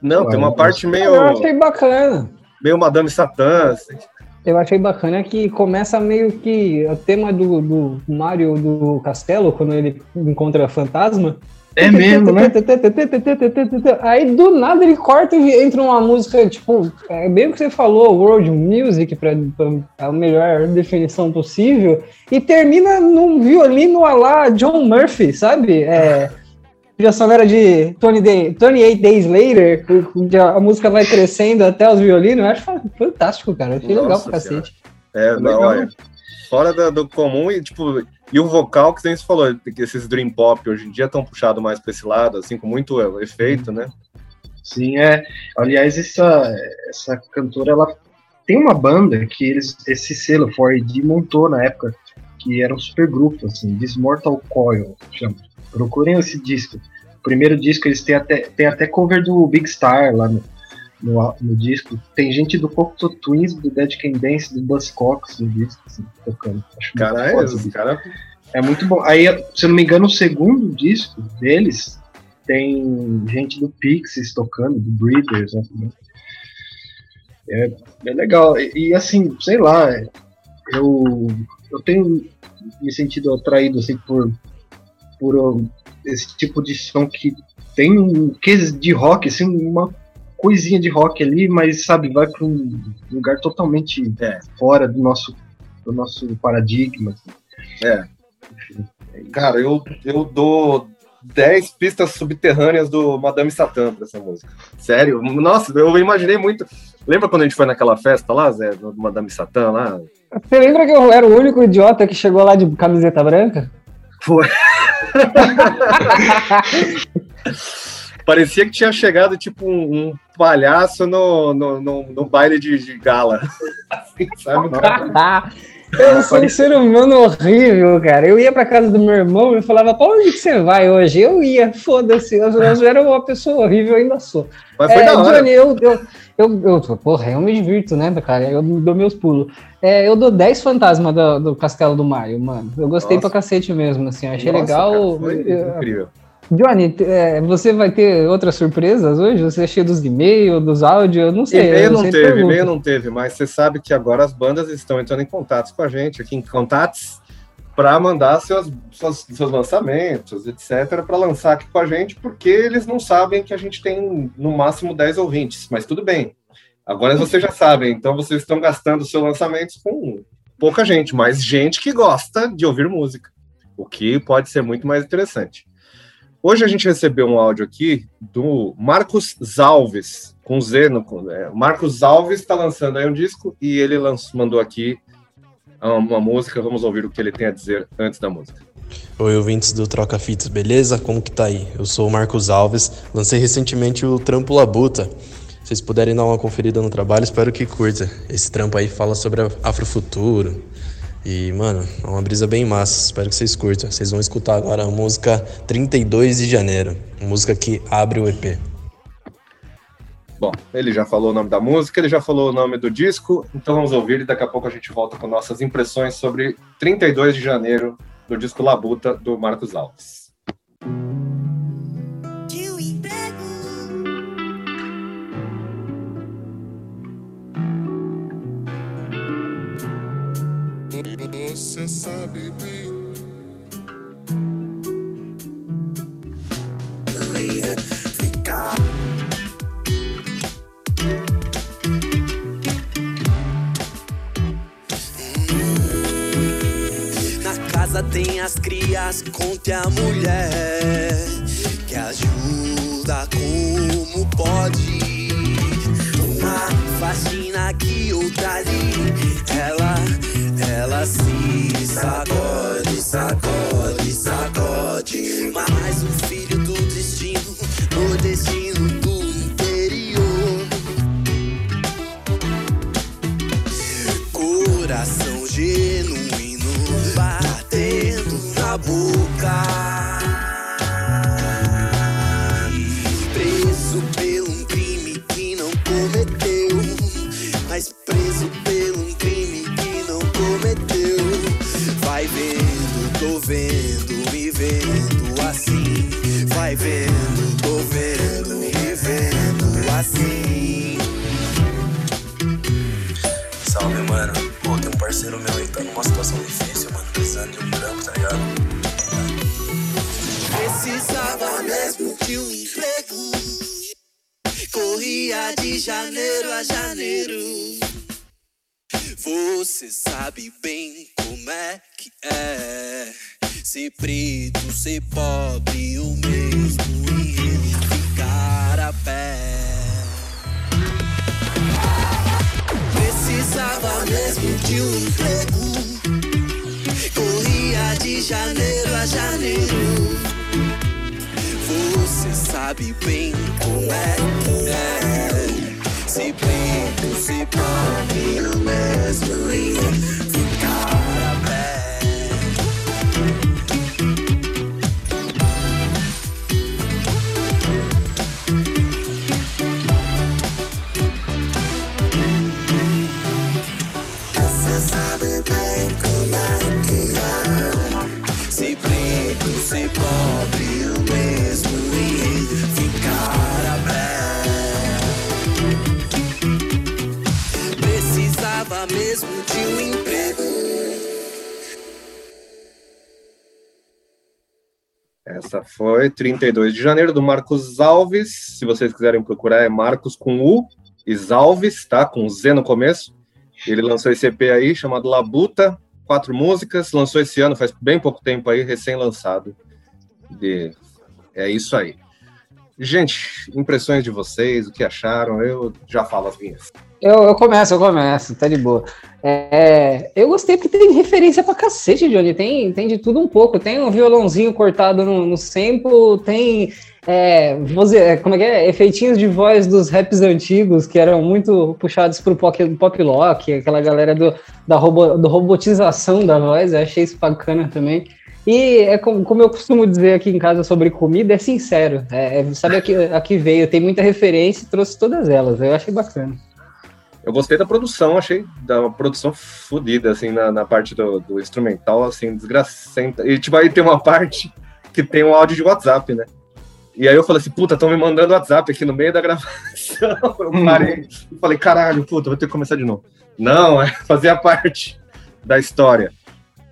Não, tem uma parte meio, Eu achei bacana. meio Madame Satã. assim. Eu achei bacana que começa meio que o tema do, do Mario do Castelo, quando ele encontra fantasma. É mesmo, né? Aí do nada ele corta e entra uma música, tipo, é bem o que você falou, world music, pra, pra a melhor definição possível, e termina num violino a lá John Murphy, sabe? É, trilha sonora de 20 Day, 28 Days Later, onde a, a música vai crescendo até os violinos, eu acho fantástico, cara. Eu achei legal Nossa pra Senhora. cacete. É, Legal. não, olha. Fora da- do comum e, tipo, e o vocal que nem você falou, que esses Dream Pop hoje em dia estão puxados mais pra esse lado, assim, com muito efeito, né? Sim, é. Aliás, essa, essa cantora, ela tem uma banda que eles, esse selo 4AD montou na época, que era um super grupo, assim, Dismortal Coil, chama. Procurem esse disco. Primeiro disco eles têm até, tem até cover do Big Star lá no, no, no disco. Tem gente do Cocteau Twins, do Dead Can Dance, do Buzzcocks no disco, assim, tocando. Acho muito é, foda cara é muito bom. Aí, se eu não me engano, o segundo disco deles tem gente do Pixies tocando, do Breeders, né? É, é legal. E, e, assim, sei lá, eu, eu tenho me sentido atraído assim, por, por esse tipo de som que tem um quê de rock, assim, uma coisinha de rock ali, mas sabe, vai para um lugar totalmente É. fora do nosso, do nosso paradigma. assim. É. Cara, eu, eu dou 10 pistas subterrâneas do Madame Satã pra essa música. Sério? Nossa, eu imaginei muito. Lembra quando a gente foi naquela festa lá, Zé, do Madame Satã lá? Você lembra que eu era o único idiota que chegou lá de camiseta branca? Foi. Parecia que tinha chegado tipo um, um palhaço no, no, no, no baile de, de gala. Assim, sabe? Eu sou um ser humano horrível, cara. Eu ia pra casa do meu irmão e falava, pra onde que você vai hoje? Eu ia, foda-se. Eu, eu era uma pessoa horrível, ainda sou. Mas foi É, da hora. Johnny, eu, eu, eu, eu, porra, eu me divirto, né, cara? Eu dou meus pulos. É, eu dou 10 fantasmas do, do Castelo do Maio, mano. Eu gostei Nossa. pra cacete mesmo, assim. Achei Nossa, legal. cara, incrível. Johnny, é, você vai ter outras surpresas hoje? Você é cheio dos e-mails, dos áudios? Eu não sei. E-mail não sempre teve, e-mail não teve, mas você sabe que agora as bandas estão entrando em contatos com a gente, aqui em contatos, para mandar seus, seus, lançamentos, etc., para lançar aqui com a gente, porque eles não sabem que a gente tem no máximo 10 ouvintes, mas tudo bem. Agora vocês já sabem, então vocês estão gastando seus lançamentos com pouca gente, mas gente que gosta de ouvir música, o que pode ser muito mais interessante. Hoje a gente recebeu um áudio aqui do Marcos Alves, com Z no. É, Marcos Alves está lançando aí um disco e ele lanç- mandou aqui uma música. Vamos ouvir o que ele tem a dizer antes da música. Oi, ouvintes do Troca Fitas, beleza? Como que tá aí? Eu sou o Marcos Alves, lancei recentemente o Trampo Labuta. Se vocês puderem dar uma conferida no trabalho, espero que curta. Esse trampo aí fala sobre afrofuturo. E, mano, é uma brisa bem massa, espero que vocês curtam. Vocês vão escutar agora a música 32 de janeiro, música que abre o EP. Bom, ele já falou o nome da música, ele já falou o nome do disco, então vamos ouvir e daqui a pouco a gente volta com nossas impressões sobre 32 de janeiro do disco Labuta do Marcos Alves. Você sabe bem. Conte a mulher de um emprego. Corria de janeiro a janeiro. Você sabe bem como é é. Se preto, se pobre, o mesmo e Essa foi 32 de janeiro do Marcos Alves. Se vocês quiserem procurar, é Marcos com U e Alves, tá? Com Z no começo. Ele lançou esse EP aí chamado Labuta, quatro músicas, lançou esse ano, faz bem pouco tempo aí, recém-lançado. De... É isso aí. Gente, impressões de vocês, o que acharam? Eu já falo as minhas. Eu, eu começo, eu começo, tá de boa. É, eu gostei porque tem referência pra cacete, Johnny. Tem, tem de tudo um pouco. Tem um violãozinho cortado no, no sample, tem é, é, como é que é? efeitinhos de voz dos raps antigos que eram muito puxados pro pop, pop lock, aquela galera do, da robo, do robotização da voz. Eu achei isso bacana também. E é como, como eu costumo dizer aqui em casa sobre comida, é sincero. É, é, sabe aqui, aqui veio, tem muita referência e trouxe todas elas. Eu achei bacana. Eu gostei da produção, achei da produção fodida, assim, na, na parte do, do instrumental, assim, desgracenta. E, tipo, aí tem uma parte que tem um áudio de WhatsApp, né? E aí eu falei assim, puta, estão me mandando WhatsApp aqui no meio da gravação. Eu parei e falei, caralho, puta, vou ter que começar de novo. Não, é fazer a parte da história.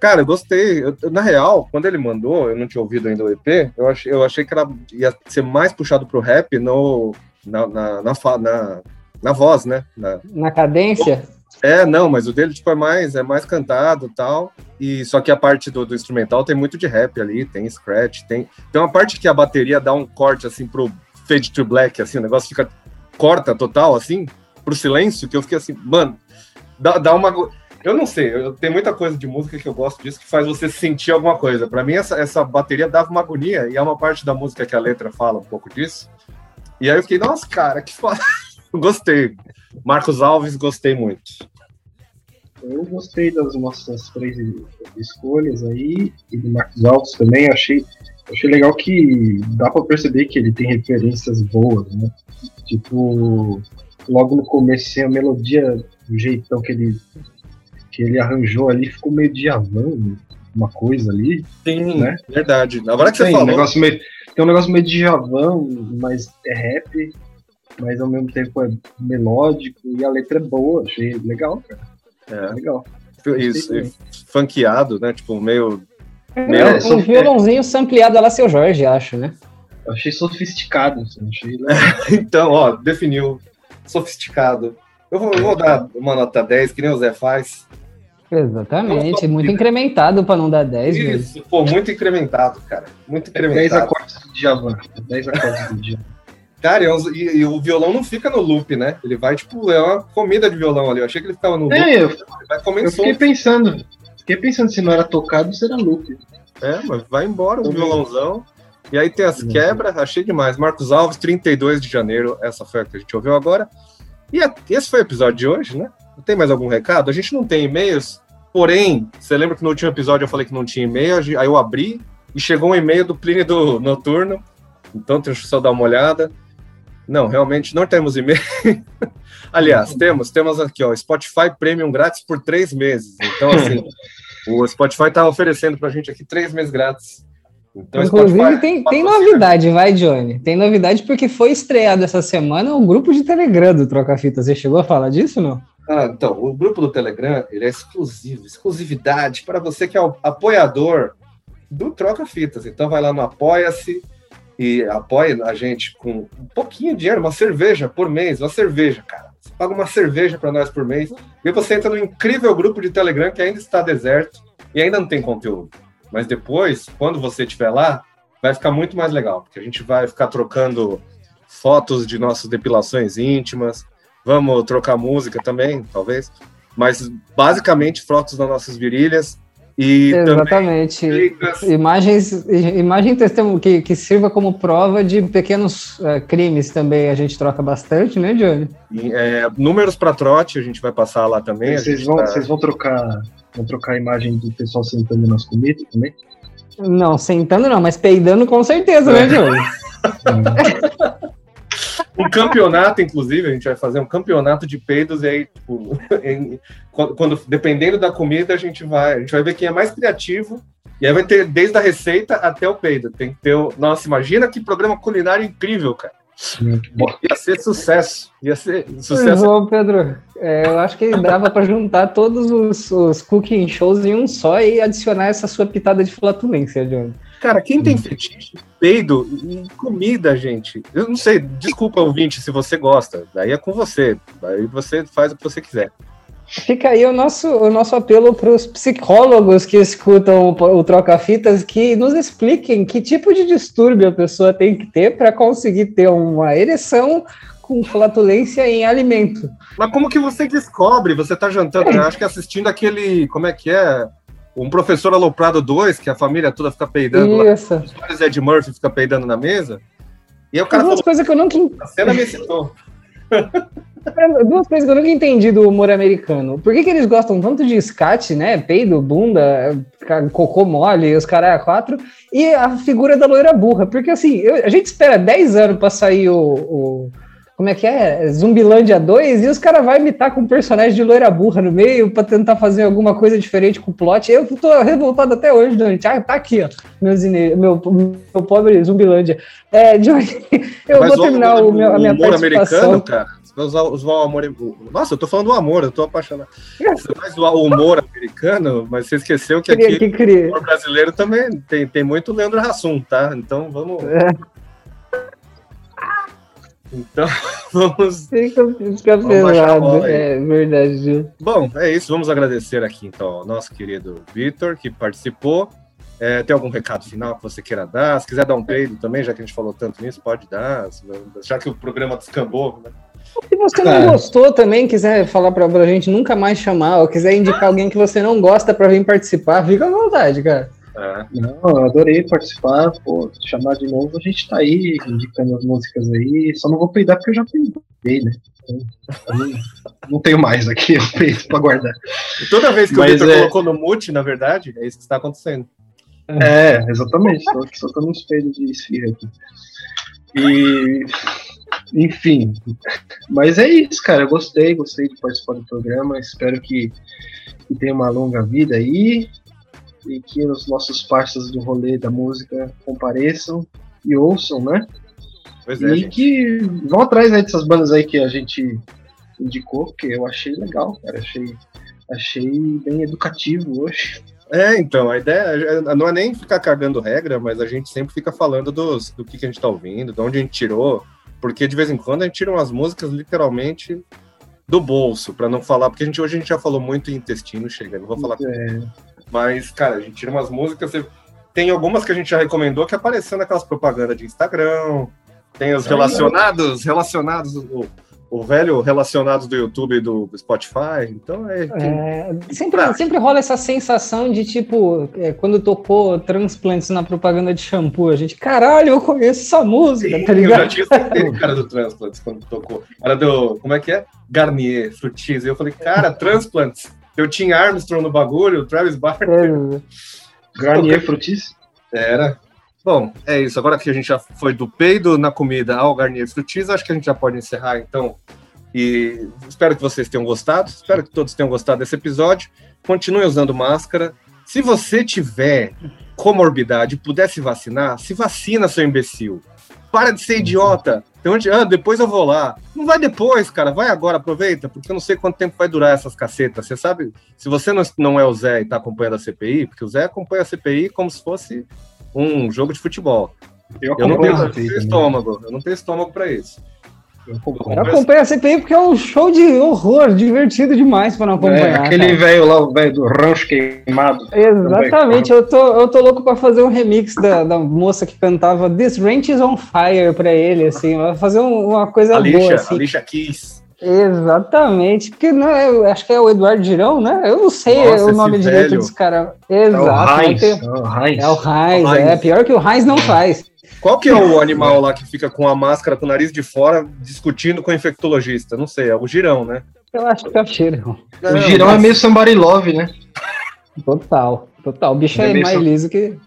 Cara, eu gostei. Eu- na real, quando ele mandou, eu não tinha ouvido ainda o EP, eu achei, eu achei que era, ia ser mais puxado pro rap no, na, na, na, na, na voz, né? Na, Na cadência, é, não, mas o dele tipo, é mais é mais cantado e tal. E só que a parte do, do instrumental tem muito de rap ali, tem scratch, tem tem uma parte que a bateria dá um corte assim pro fade to black, assim, o negócio fica corta total assim pro silêncio, que eu fiquei assim, mano, dá, dá uma eu não sei, eu, tem muita coisa de música que eu gosto disso que faz você sentir alguma coisa. Pra mim essa, essa bateria dava uma agonia e é uma parte da música que a letra fala um pouco disso. E aí eu fiquei, nossa, cara, que foda. gostei. Marcos Alves, gostei muito. Eu gostei das nossas três escolhas aí, e do Marcos Alves também. Achei, achei legal que dá pra perceber que ele tem referências boas, né? Tipo, logo no começo, assim, a melodia, o jeitão que ele, que ele arranjou ali, ficou meio diavão, uma coisa ali. Sim, né? verdade. Agora que você tem, falou. Um negócio meio, tem um negócio meio de javão, mas é rap, mas ao mesmo tempo é melódico e a letra é boa. Achei legal, cara. É. Legal. Isso, e funkeado, né? Tipo, meio. É, meio É, um violãozinho sampleado lá, seu Jorge, acho, né? Eu achei sofisticado, assim, achei legal. então, ó, definiu. Sofisticado. Eu vou, eu vou dar uma nota 10, que nem o Zé faz. Exatamente, muito incrementado pra não dar 10, velho. Isso, pô, muito incrementado, cara. Muito 10 incrementado. acordes do Djavan. 10 acordes do Djavan. Cara, e, os- e- e o violão não fica no loop, né? Ele vai, tipo, é uma comida de violão ali. Eu achei que ele ficava no loop. É, eu, vai comendo eu fiquei som. pensando. Fiquei pensando se não era tocado, se era loop. É, mas vai embora o violãozão. E aí tem as quebras, achei demais. Marcos Alves, 32 de janeiro, essa foi a que a gente ouviu agora. E a- esse foi o episódio de hoje, né? Não tem mais algum recado? A gente não tem e-mails. Porém, você lembra que no último episódio eu falei que não tinha e-mail, aí eu abri e chegou um e-mail do Plínio do Noturno. Então, deixa eu só dar uma olhada. Não, realmente não temos e-mail. Aliás, temos, temos aqui, ó, Spotify Premium grátis por três meses. Então, assim, o Spotify tá oferecendo pra gente aqui três meses grátis. Então, Inclusive, Spotify tem, tem novidade, vai, Johnny. Tem novidade porque foi estreado essa semana o grupo de Telegram do Troca Fita. Você chegou a falar disso, não? Ah, então, o grupo do Telegram, ele é exclusivo, exclusividade para você que é o apoiador do Troca Fitas. Então vai lá no Apoia-se e apoia a gente com um pouquinho de dinheiro, uma cerveja por mês, uma cerveja, cara. Você paga uma cerveja para nós por mês e você entra no incrível grupo de Telegram que ainda está deserto e ainda não tem conteúdo. Mas depois, quando você estiver lá, vai ficar muito mais legal, porque a gente vai ficar trocando fotos de nossas depilações íntimas, vamos trocar música também, talvez, mas basicamente fotos das nossas virilhas e Exatamente. dicas. Imagens, imagem testemunho que, que sirva como prova de pequenos eh, crimes também. A gente troca bastante, né, Johnny? E, é, números para trote, a gente vai passar lá também. Vocês vão, tá- vocês vão trocar. Vão trocar a imagem do pessoal sentando nas comidas também? Não, sentando não, mas peidando com certeza, né, Johnny? Um campeonato, inclusive, a gente vai fazer um campeonato de peidos e aí, tipo, em- quando, dependendo da comida, a gente vai, a gente vai ver quem é mais criativo. E aí vai ter desde a receita até o peido. Tem que ter o. Nossa, imagina que programa culinário incrível, cara. Ia ser sucesso. Ia ser sucesso. Ô, Pedro, é, eu acho que dava para juntar todos os, os cooking shows em um só e adicionar essa sua pitada de flatulência, Johnny. Cara, quem tem fetiche de peido e comida, gente? Eu não sei, desculpa, ouvinte, se você gosta. Daí é com você. Daí você faz o que você quiser. Fica aí o nosso, o nosso apelo para os psicólogos que escutam o, o Troca-Fitas que nos expliquem que tipo de distúrbio a pessoa tem que ter para conseguir ter uma ereção com flatulência em alimento. Mas como que você descobre? Você tá jantando, eu acho que assistindo aquele. Como é que é? Um professor aloprado 2, que a família toda fica peidando lá. Isso. Os vários Ed Murphy fica peidando na mesa. E aí o cara Duas falou, coisas que eu nunca a cena me excitou. Duas coisas que eu nunca entendi do humor americano. Por que, que eles gostam tanto de scat, né? Peido, bunda, cocô mole, os caras quatro, e a figura da loira burra? Porque assim, eu- a gente espera 10 anos pra sair o. o- como é que é? Zumbilândia 2, e os caras vão imitar com um personagem de loira burra no meio pra tentar fazer alguma coisa diferente com o plot. Eu tô revoltado até hoje, Dante. Ah, tá aqui, ó. Meu, meu, meu pobre Zumbilândia. É, Johnny, eu Mas vou terminar o, meu, a minha humor participação. americano, cara. Você vai usar, usar o amor. Nossa, eu tô falando do amor, eu tô apaixonado. Você vai zoar o humor americano, mas você esqueceu que aqui que o humor brasileiro também tem, tem muito Leandro Hassum, tá? Então vamos. É. Então vamos. Fica, fica Vamos pesado, é verdade. Bom, é isso. Vamos agradecer aqui então ao nosso querido Vitor que participou. É, tem algum recado final que você queira dar? Se quiser dar um peido também, já que a gente falou tanto nisso, pode dar. Já que o programa descambou, né? Se você não Cara. gostou também, quiser falar pra, pra gente nunca mais chamar, ou quiser indicar alguém que você não gosta pra vir participar, fica à vontade, cara. É. Não, eu adorei participar, pô, se chamar de novo, a gente tá aí indicando as músicas aí. Só não vou peidar porque eu já peidei, né? Então, eu não, não tenho mais aqui, eu peido pra guardar. E toda vez que Mas o Vitor é- colocou no mute, na verdade, é isso que está acontecendo. É, exatamente. Tô aqui soltando uns peidos de esfirra aqui. E. Enfim. Mas é isso, cara. Eu gostei, gostei de participar do programa. Espero que, que tenha uma longa vida aí. E que os nossos parceiros do rolê da música compareçam e ouçam, né? Pois é, e gente. que vão atrás aí dessas bandas aí que a gente indicou, porque eu achei legal, cara. Achei, achei bem educativo hoje. É, então, a ideia é- não é nem ficar cagando regra, mas a gente sempre fica falando dos, do que, que a gente tá ouvindo, de onde a gente tirou, porque de vez em quando a gente tira umas músicas literalmente do bolso, para não falar, porque a gente, hoje a gente já falou muito em intestino, chega, não vou falar É, Mas, cara, a gente tira umas músicas. Tem algumas que a gente já recomendou que apareceu naquelas propagandas de Instagram. Tem os relacionados, relacionados, o, o velho relacionados do YouTube e do Spotify. Então é. É, sempre, sempre rola essa sensação de tipo, é, quando tocou transplantes na propaganda de shampoo, a gente, caralho, eu conheço essa música, tá eu já ligado? tinha certeza, cara do Transplants quando tocou. Era do. Como é que é? Garnier, Frutis. E eu falei, cara, Transplants. Eu tinha Armstrong no bagulho, o Travis Barker. É, Garnier Frutis. Era. Bom, é isso. Agora que a gente já foi do peido na comida ao Garnier Frutis, acho que a gente já pode encerrar, então. E espero que vocês tenham gostado. Espero que todos tenham gostado desse episódio. Continue usando máscara. Se você tiver comorbidade e puder se vacinar, se vacina, seu imbecil. Para de ser idiota. Tem onde, ah, depois eu vou lá. Não vai depois, cara. Vai agora, aproveita, porque eu não sei quanto tempo vai durar essas cacetas. Você sabe, se você não, não é o Zé e tá acompanhando a CPI, porque o Zé acompanha a CPI como se fosse um jogo de futebol. Eu Eu não tenho, eu estômago. Eu não tenho estômago para isso. Eu Eu acompanho. a CPI porque é um show de horror, divertido demais pra não É, acompanhar. aquele cara. velho lá, o velho do rancho queimado. Exatamente, eu tô, eu tô louco pra fazer um remix da, da moça que cantava This Ranch is on Fire pra ele, assim, fazer um- uma coisa A boa, lixa, assim. a lixa quis. Exatamente, porque não, eu acho que é o Eduardo Girão, né? Eu não sei Nossa, o nome direito velho. desse cara. É o Exato, Heinz. É o Heinz. é o Heinz, O Heinz. é pior que o Heinz não faz. Qual que é o animal lá que fica com a máscara com o nariz de fora discutindo com o infectologista? Não sei, é o girão, né? Eu acho que é o Girão. O girão é meio somebody love, né? Total, total. O bicho é é mais liso que.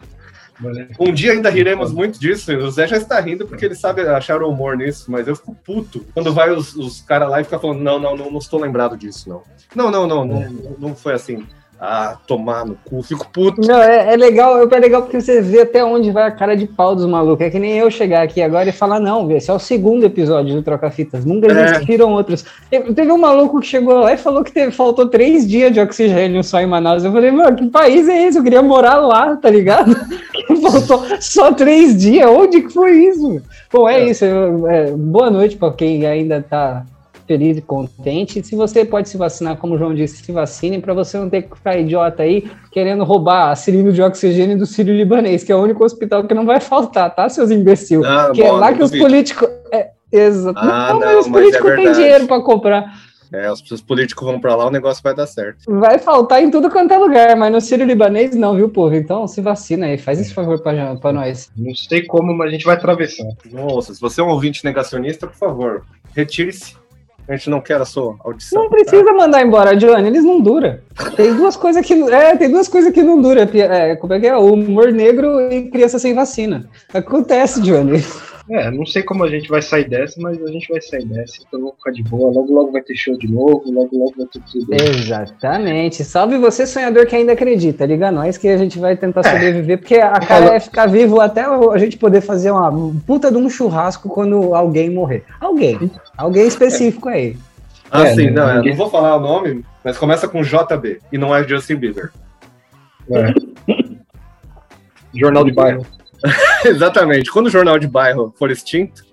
Um dia ainda riremos muito disso. O Zé já está rindo porque ele sabe achar o humor nisso, mas eu fico puto quando vai os, os caras lá e ficam falando: não, não, não, não estou lembrado disso, não. Não, não, não, não, não foi assim. Ah, tomar no cu, fico puto. Não, é, é legal, é legal porque você vê até onde vai a cara de pau dos malucos. É que nem eu chegar aqui agora e falar, não, esse é o segundo episódio do Troca Fitas. Nunca É. existiram outros. Te- Teve um maluco que chegou lá e falou que teve- faltou três dias de oxigênio só em Manaus. Eu falei, mano, que país é esse? Eu queria morar lá, tá ligado? Que faltou só três dias. Onde que foi isso? Bom, é, isso. eu- é, boa noite pra quem ainda tá feliz e contente. Se você pode se vacinar, como o João disse, se vacine para você não ter que ficar idiota aí querendo roubar a cilindro de oxigênio do Sírio Libanês, que é o único hospital que não vai faltar, tá, seus imbecil? Ah, que é bom, lá não que os políticos. É, exato. Ah, não, mas não, os mas é políticos têm verdade. dinheiro para comprar. É, os, os políticos vão pra lá, o negócio vai dar certo. Vai faltar em tudo quanto é lugar, mas no Sírio Libanês não, viu, povo? Então se vacina aí, faz esse favor pra, pra nós. Não sei como, mas a gente vai atravessar. Nossa, se você é um ouvinte negacionista, por favor, retire-se. A gente não quer a sua audição. Não precisa mandar embora, Johnny, eles não duram. Tem duas coisas que é, tem duas coisas que não duram. É, como é que é? O humor negro e criança sem vacina. Acontece, Johnny. É, não sei como a gente vai sair dessa, mas a gente vai sair dessa. Então vamos ficar de boa. Logo, logo vai ter show de novo. Logo, logo vai ter tudo. Exatamente. Salve você, sonhador que ainda acredita. Liga nós que a gente vai tentar É. sobreviver, porque a cara é ficar vivo até a gente poder fazer uma puta de um churrasco quando alguém morrer. Alguém. Alguém específico aí. Ah, É, sim, não, não, eu ninguém- não vou falar o nome, mas começa com JB e não é Justin Bieber. É. Jornal de bairro. Exatamente. Quando o jornal de bairro for extinto,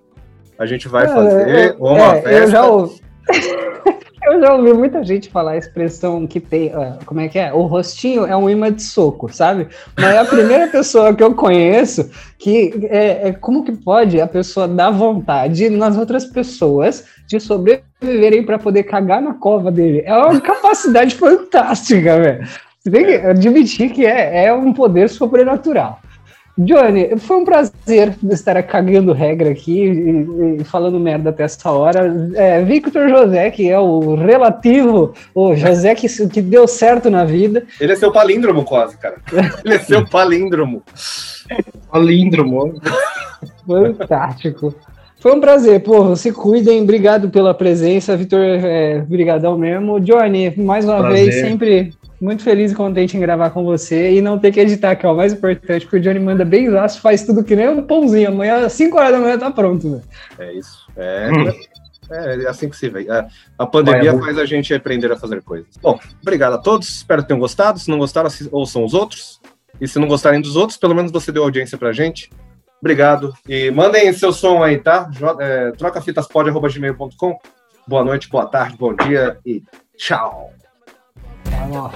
a gente vai É, fazer é, uma é, festa. Eu já, ouvi, eu já ouvi muita gente falar a expressão que tem. ah, como é que é? O rostinho é um imã de soco, sabe? Mas é a primeira pessoa que eu conheço que é, é como que pode a pessoa dar vontade nas outras pessoas de sobreviverem para poder cagar na cova dele. É uma capacidade fantástica, velho. Você tem que admitir que é, é um poder sobrenatural. Johnny, foi um prazer estar cagando regra aqui e, e falando merda até essa hora. É, Victor José, que é o relativo, o José que, que deu certo na vida. Ele é seu palíndromo quase, cara. Ele é seu palíndromo. Palíndromo. Fantástico. Foi um prazer, pô. Se cuidem, obrigado pela presença, Vitor. É, brigadão mesmo. Johnny, mais uma Prazer. vez, sempre muito feliz e contente em gravar com você e não ter que editar, que é o mais importante, porque o Johnny manda bem laço, faz tudo que nem um pãozinho. Amanhã, às 5 horas da manhã, tá pronto. É isso. É, é assim que se vê. A, a pandemia Vai, faz a gente aprender a fazer coisas. Bom, obrigado a todos. Espero que tenham gostado. Se não gostaram, ouçam os outros. E se não gostarem dos outros, pelo menos você deu audiência pra gente. Obrigado. E mandem seu som aí, tá? É, trocafitaspod.gmail.com. Boa noite, boa tarde, bom dia e tchau. Tá bom.